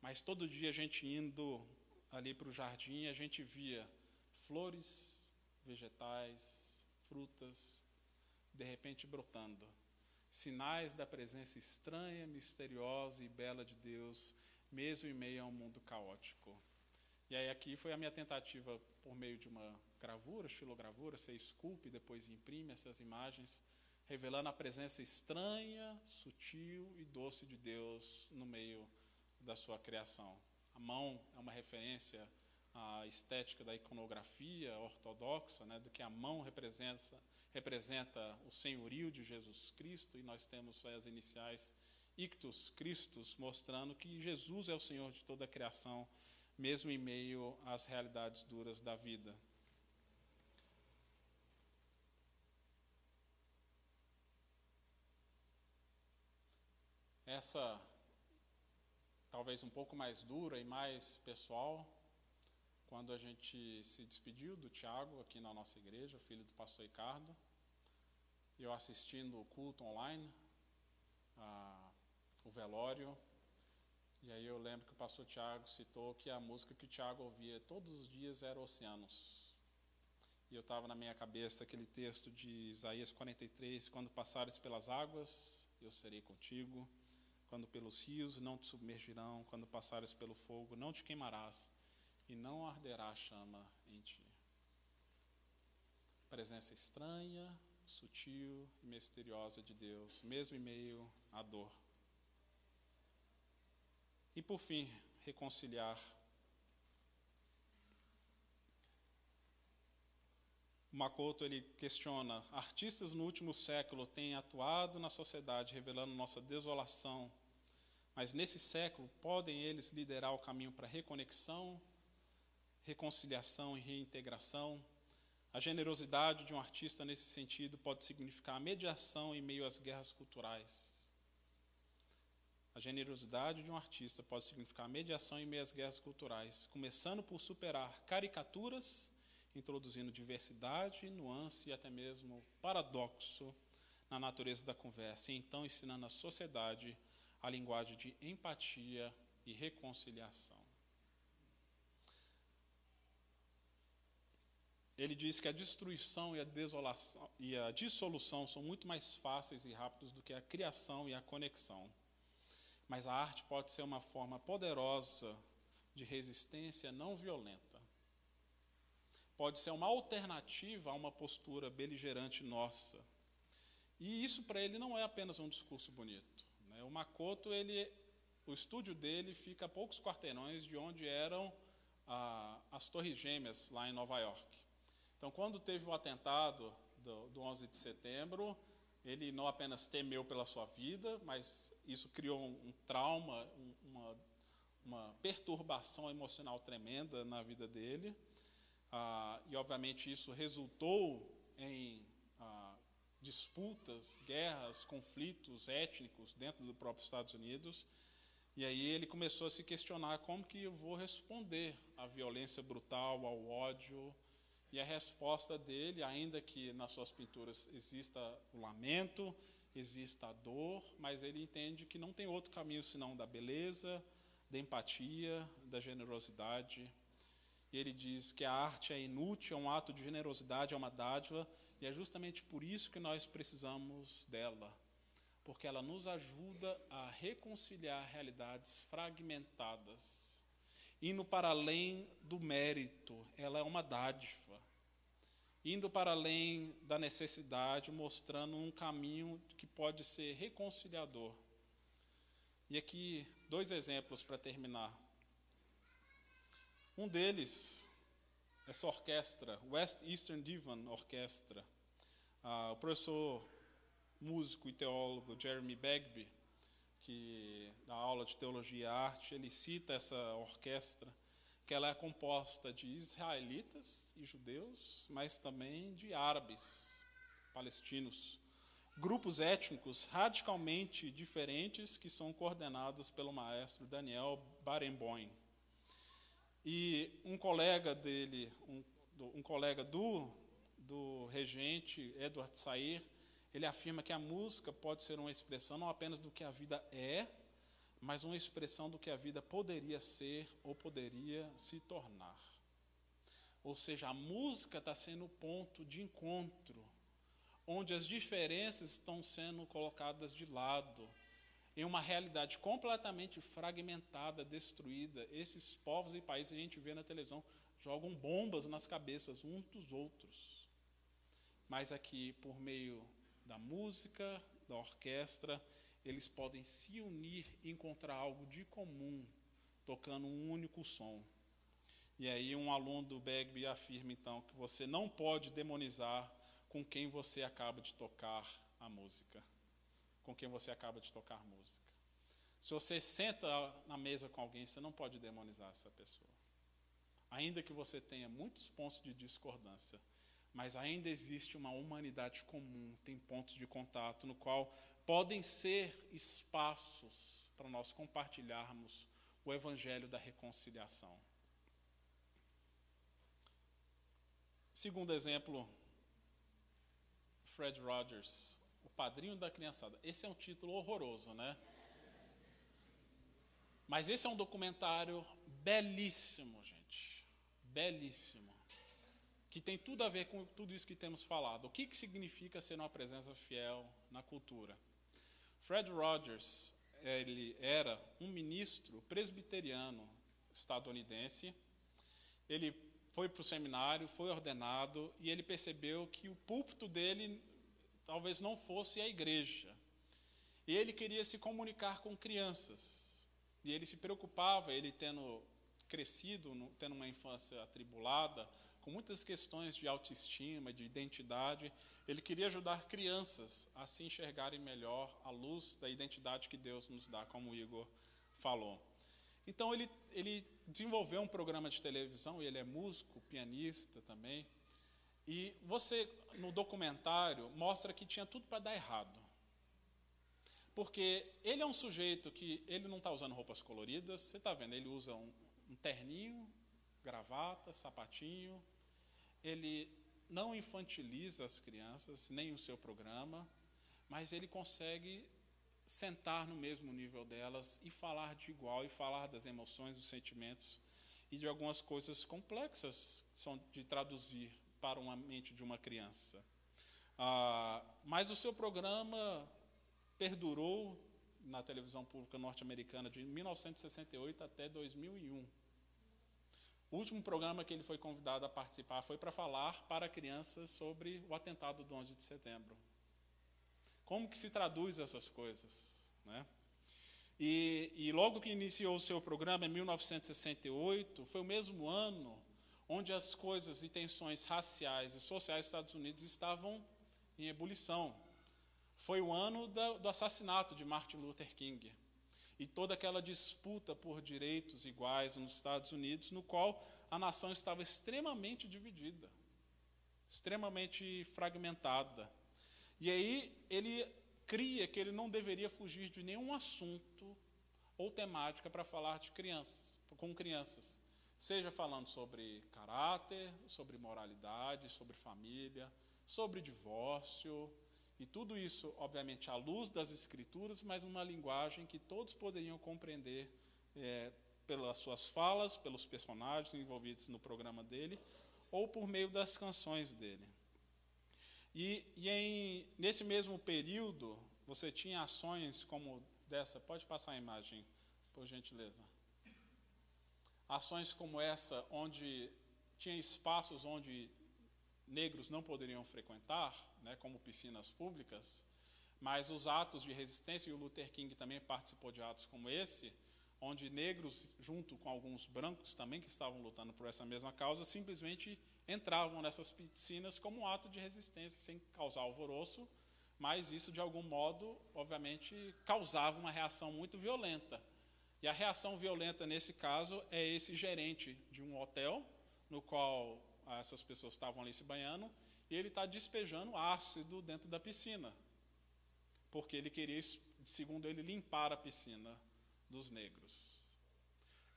mas todo dia a gente indo ali para o jardim, a gente via flores, vegetais, frutas, de repente brotando. Sinais da presença estranha, misteriosa e bela de Deus, mesmo em meio a um mundo caótico. E aí aqui foi a minha tentativa por meio de uma gravura, estilogravura, você esculpe, depois imprime essas imagens, revelando a presença estranha, sutil e doce de Deus no meio da sua criação. A mão é uma referência a estética da iconografia ortodoxa, né, do que a mão representa, representa o senhorio de Jesus Cristo, e nós temos as iniciais Ictus Christus, mostrando que Jesus é o Senhor de toda a criação, mesmo em meio às realidades duras da vida. Essa, talvez um pouco mais dura e mais pessoal, quando a gente se despediu do Tiago aqui na nossa igreja, filho do pastor Ricardo, eu assistindo o culto online, a, o velório, e aí eu lembro que o pastor Tiago citou que a música que o Tiago ouvia todos os dias era Oceanos. E eu estava na minha cabeça aquele texto de Isaías 43, quando passares pelas águas, eu serei contigo, quando pelos rios não te submergirão, quando passares pelo fogo não te queimarás, e não arderá a chama em ti. Presença estranha, sutil e misteriosa de Deus, mesmo em meio à dor. E por fim, reconciliar. Makoto ele questiona: artistas no último século têm atuado na sociedade revelando nossa desolação, mas nesse século podem eles liderar o caminho para a reconexão reconciliação e reintegração. A generosidade de um artista nesse sentido pode significar mediação em meio às guerras culturais. A generosidade de um artista pode significar mediação em meio às guerras culturais, começando por superar caricaturas, introduzindo diversidade, nuance e até mesmo paradoxo na natureza da conversa, e então ensinando à sociedade a linguagem de empatia e reconciliação. Ele diz que a destruição e a desolação e a dissolução são muito mais fáceis e rápidos do que a criação e a conexão. Mas a arte pode ser uma forma poderosa de resistência não violenta. Pode ser uma alternativa a uma postura beligerante nossa. E isso para ele não é apenas um discurso bonito. Né? O Makoto, ele, o estúdio dele fica a poucos quarteirões de onde eram ah, as Torres Gêmeas, lá em Nova York. Então, quando teve o atentado do, do 11 de setembro, ele não apenas temeu pela sua vida, mas isso criou um, um trauma, um, uma, uma, perturbação emocional tremenda na vida dele. Ah, e, obviamente, isso resultou em ah, disputas, guerras, conflitos étnicos dentro do próprio Estados Unidos. E aí ele começou a se questionar como que eu vou responder à violência brutal, ao ódio. E a resposta dele, ainda que nas suas pinturas exista o lamento, exista a dor, mas ele entende que não tem outro caminho senão da beleza, da empatia, da generosidade. E ele diz que a arte é inútil, é um ato de generosidade, é uma dádiva, e é justamente por isso que nós precisamos dela, porque ela nos ajuda a reconciliar realidades fragmentadas, indo para além do mérito, ela é uma dádiva, indo para além da necessidade, mostrando um caminho que pode ser reconciliador. E aqui, dois exemplos para terminar. Um deles, essa orquestra, West Eastern Divan Orchestra, ah, o professor músico e teólogo Jeremy Bagby, que dá aula de teologia e arte, ele cita essa orquestra, que ela é composta de israelitas e judeus, mas também de árabes, palestinos, grupos étnicos radicalmente diferentes que são coordenados pelo maestro Daniel Barenboim. E um colega dele, um, um colega do, do regente, Edward Sair, ele afirma que a música pode ser uma expressão não apenas do que a vida é, mas uma expressão do que a vida poderia ser ou poderia se tornar. Ou seja, a música está sendo o ponto de encontro, onde as diferenças estão sendo colocadas de lado, em uma realidade completamente fragmentada, destruída. Esses povos e países a gente vê na televisão jogam bombas nas cabeças uns dos outros. Mas aqui, por meio da música, da orquestra, eles podem se unir e encontrar algo de comum, tocando um único som. E aí um aluno do Bagby afirma então que você não pode demonizar com quem você acaba de tocar a música com quem você acaba de tocar música. Se você senta na mesa com alguém, você não pode demonizar essa pessoa. Ainda que você tenha muitos pontos de discordância, mas ainda existe uma humanidade comum, tem pontos de contato no qual podem ser espaços para nós compartilharmos o evangelho da reconciliação. Segundo exemplo, Fred Rogers, padrinho da criançada. Esse é um título horroroso, né? Mas esse é um documentário belíssimo, gente. Belíssimo. Que tem tudo a ver com tudo isso que temos falado. O que, que significa ser uma presença fiel na cultura? Fred Rogers, ele era um ministro presbiteriano estadunidense. Ele foi para o seminário, foi ordenado e ele percebeu que o púlpito dele talvez não fosse a igreja. E ele queria se comunicar com crianças. E ele se preocupava, ele tendo crescido, tendo uma infância atribulada, com muitas questões de autoestima, de identidade, ele queria ajudar crianças a se enxergarem melhor à luz da identidade que Deus nos dá, como o Igor falou. Então ele, ele desenvolveu um programa de televisão, ele é músico, pianista também, e você, no documentário, mostra que tinha tudo para dar errado. Porque ele é um sujeito que ele não está usando roupas coloridas, você está vendo, ele usa um, um terninho, gravata, sapatinho, ele não infantiliza as crianças, nem o seu programa, mas ele consegue sentar no mesmo nível delas e falar de igual, e falar das emoções, dos sentimentos e de algumas coisas complexas que são de traduzir para uma mente de uma criança. Ah, mas o seu programa perdurou na televisão pública norte-americana de 1968 até 2001. O último programa que ele foi convidado a participar foi para falar para crianças sobre o atentado do 11 de setembro. Como que se traduz essas coisas, né? E, e logo que iniciou o seu programa, em 1968, foi o mesmo ano onde as coisas e tensões raciais e sociais dos Estados Unidos estavam em ebulição. Foi o ano da, do assassinato de Martin Luther King e toda aquela disputa por direitos iguais nos Estados Unidos, no qual a nação estava extremamente dividida. extremamente fragmentada. E aí ele cria que ele não deveria fugir de nenhum assunto ou temática para falar de crianças, com crianças. Seja falando sobre caráter, sobre moralidade, sobre família, sobre divórcio, e tudo isso, obviamente, à luz das Escrituras, mas uma linguagem que todos poderiam compreender é, pelas suas falas, pelos personagens envolvidos no programa dele, ou por meio das canções dele. E, e em, nesse mesmo período, você tinha ações como dessa. Pode passar a imagem, por gentileza. Ações como essa, onde tinha espaços onde negros não poderiam frequentar, né, como piscinas públicas, mas os atos de resistência, e o Luther King também participou de atos como esse, onde negros, junto com alguns brancos também que estavam lutando por essa mesma causa, simplesmente entravam nessas piscinas como um ato de resistência, sem causar alvoroço, mas isso, de algum modo, obviamente, causava uma reação muito violenta. E a reação violenta, nesse caso, é esse gerente de um hotel, no qual essas pessoas estavam ali se banhando, e ele está despejando ácido dentro da piscina, porque ele queria, segundo ele, limpar a piscina dos negros.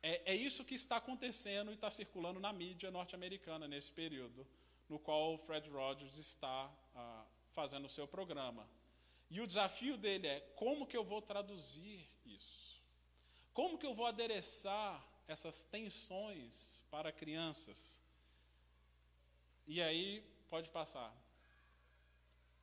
É, é isso que está acontecendo e está circulando na mídia norte-americana nesse período, no qual o Fred Rogers está ah, fazendo o seu programa. E o desafio dele é como que eu vou traduzir isso? Como que eu vou adereçar essas tensões para crianças? E aí, pode passar.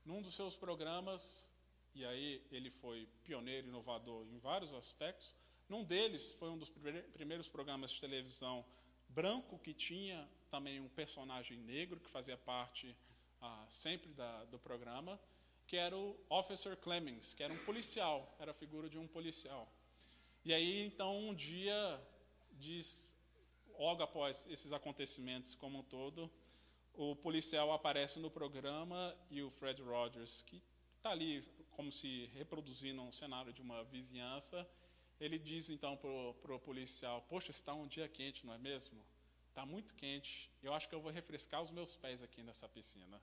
Num dos seus programas, e aí ele foi pioneiro, inovador em vários aspectos, num deles foi um dos primeiros programas de televisão branco que tinha também um personagem negro que fazia parte ah, sempre da, do programa, que era o Officer Clemens, que era um policial, era a figura de um policial. E aí, então, um dia, diz, logo após esses acontecimentos como um todo, o policial aparece no programa e o Fred Rogers, que está ali como se reproduzindo um cenário de uma vizinhança, ele diz então para o policial: Poxa, está um dia quente, não é mesmo? Está muito quente. Eu acho que eu vou refrescar os meus pés aqui nessa piscina.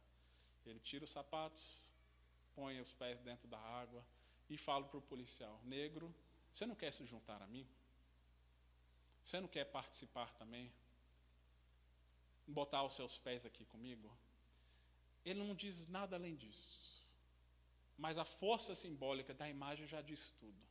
Ele tira os sapatos, põe os pés dentro da água e fala para o policial: Negro, você não quer se juntar a mim? Você não quer participar também? Botar os seus pés aqui comigo? Ele não diz nada além disso. Mas a força simbólica da imagem já diz tudo.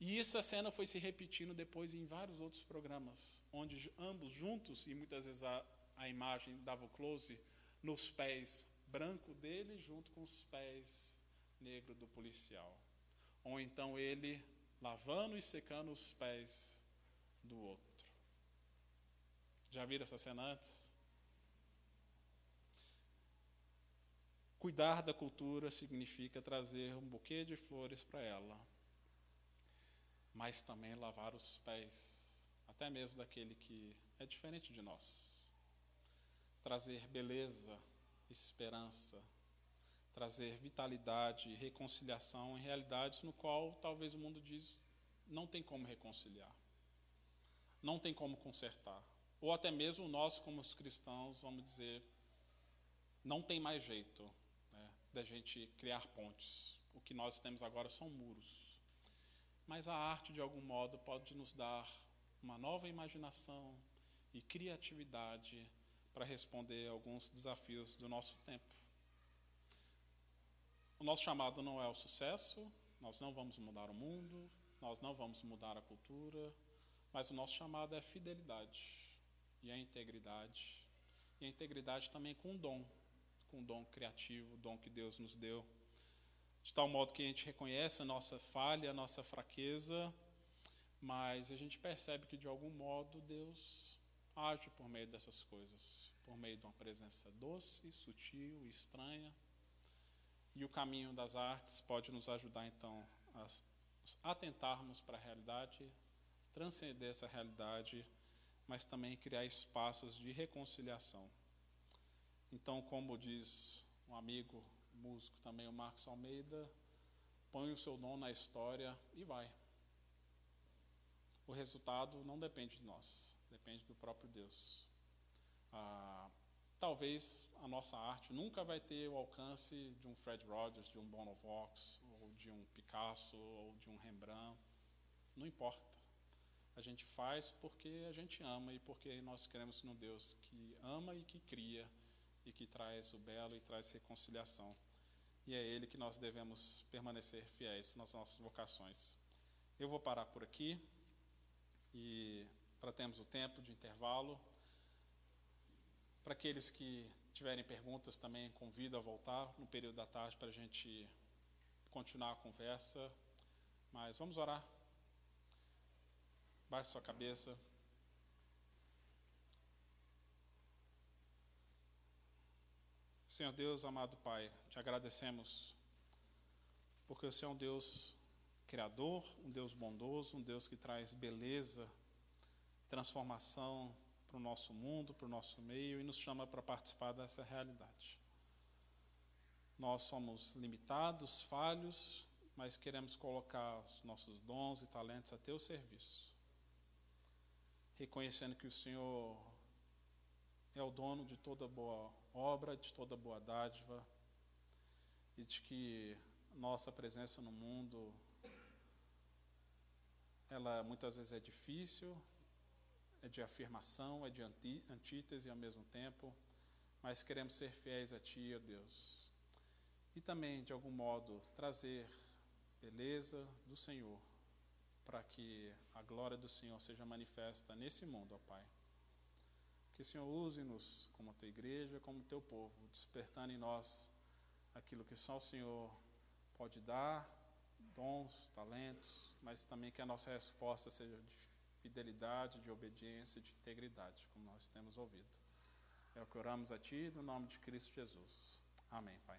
E essa cena foi se repetindo depois em vários outros programas, onde ambos juntos, e muitas vezes a, a imagem dava o close nos pés branco dele junto com os pés negro do policial. Ou então ele lavando e secando os pés do outro. Já viram essa cena antes? Cuidar da cultura significa trazer um buquê de flores para ela, mas também lavar os pés, até mesmo daquele que é diferente de nós. Trazer beleza, esperança, trazer vitalidade e reconciliação em realidades no qual talvez o mundo diz não tem como reconciliar, não tem como consertar ou até mesmo nós, como os cristãos, vamos dizer, não tem mais jeito né, da gente criar pontes. O que nós temos agora são muros. Mas a arte, de algum modo, pode nos dar uma nova imaginação e criatividade para responder alguns desafios do nosso tempo. O nosso chamado não é o sucesso, nós não vamos mudar o mundo, nós não vamos mudar a cultura, mas o nosso chamado é fidelidade e a integridade. E a integridade também com o dom, com o dom criativo, o dom que Deus nos deu. De tal modo que a gente reconhece a nossa falha, a nossa fraqueza, mas a gente percebe que de algum modo Deus age por meio dessas coisas, por meio de uma presença doce, sutil, estranha. E o caminho das artes pode nos ajudar então a atentarmos para a realidade, transcender essa realidade mas também criar espaços de reconciliação. Então, como diz um amigo músico também, o Marcos Almeida, põe o seu dom na história e vai. O resultado não depende de nós, depende do próprio Deus. Ah, talvez a nossa arte nunca vai ter o alcance de um Fred Rogers, de um Bono Vox, ou de um Picasso, ou de um Rembrandt. Não importa. A gente faz porque a gente ama e porque nós queremos num Deus que ama e que cria e que traz o belo e traz reconciliação. E é Ele que nós devemos permanecer fiéis nas nossas vocações. Eu vou parar por aqui e para termos o tempo de intervalo. Para aqueles que tiverem perguntas também, convido a voltar no período da tarde para a gente continuar a conversa. Mas vamos orar. Baixe sua cabeça. Senhor Deus, amado Pai, te agradecemos porque o Senhor é um Deus criador, um Deus bondoso, um Deus que traz beleza, transformação para o nosso mundo, para o nosso meio e nos chama para participar dessa realidade. Nós somos limitados, falhos, mas queremos colocar os nossos dons e talentos a teu serviço reconhecendo que o Senhor é o dono de toda boa obra, de toda boa dádiva, e de que nossa presença no mundo, ela muitas vezes é difícil, é de afirmação, é de antítese ao mesmo tempo, mas queremos ser fiéis a Ti, ó Deus. E também, de algum modo, trazer beleza do Senhor para que a glória do Senhor seja manifesta nesse mundo, ó Pai. Que o Senhor use-nos como a tua igreja, como teu povo, despertando em nós aquilo que só o Senhor pode dar, dons, talentos, mas também que a nossa resposta seja de fidelidade, de obediência, de integridade, como nós temos ouvido. É o que oramos a Ti, no nome de Cristo Jesus. Amém, Pai.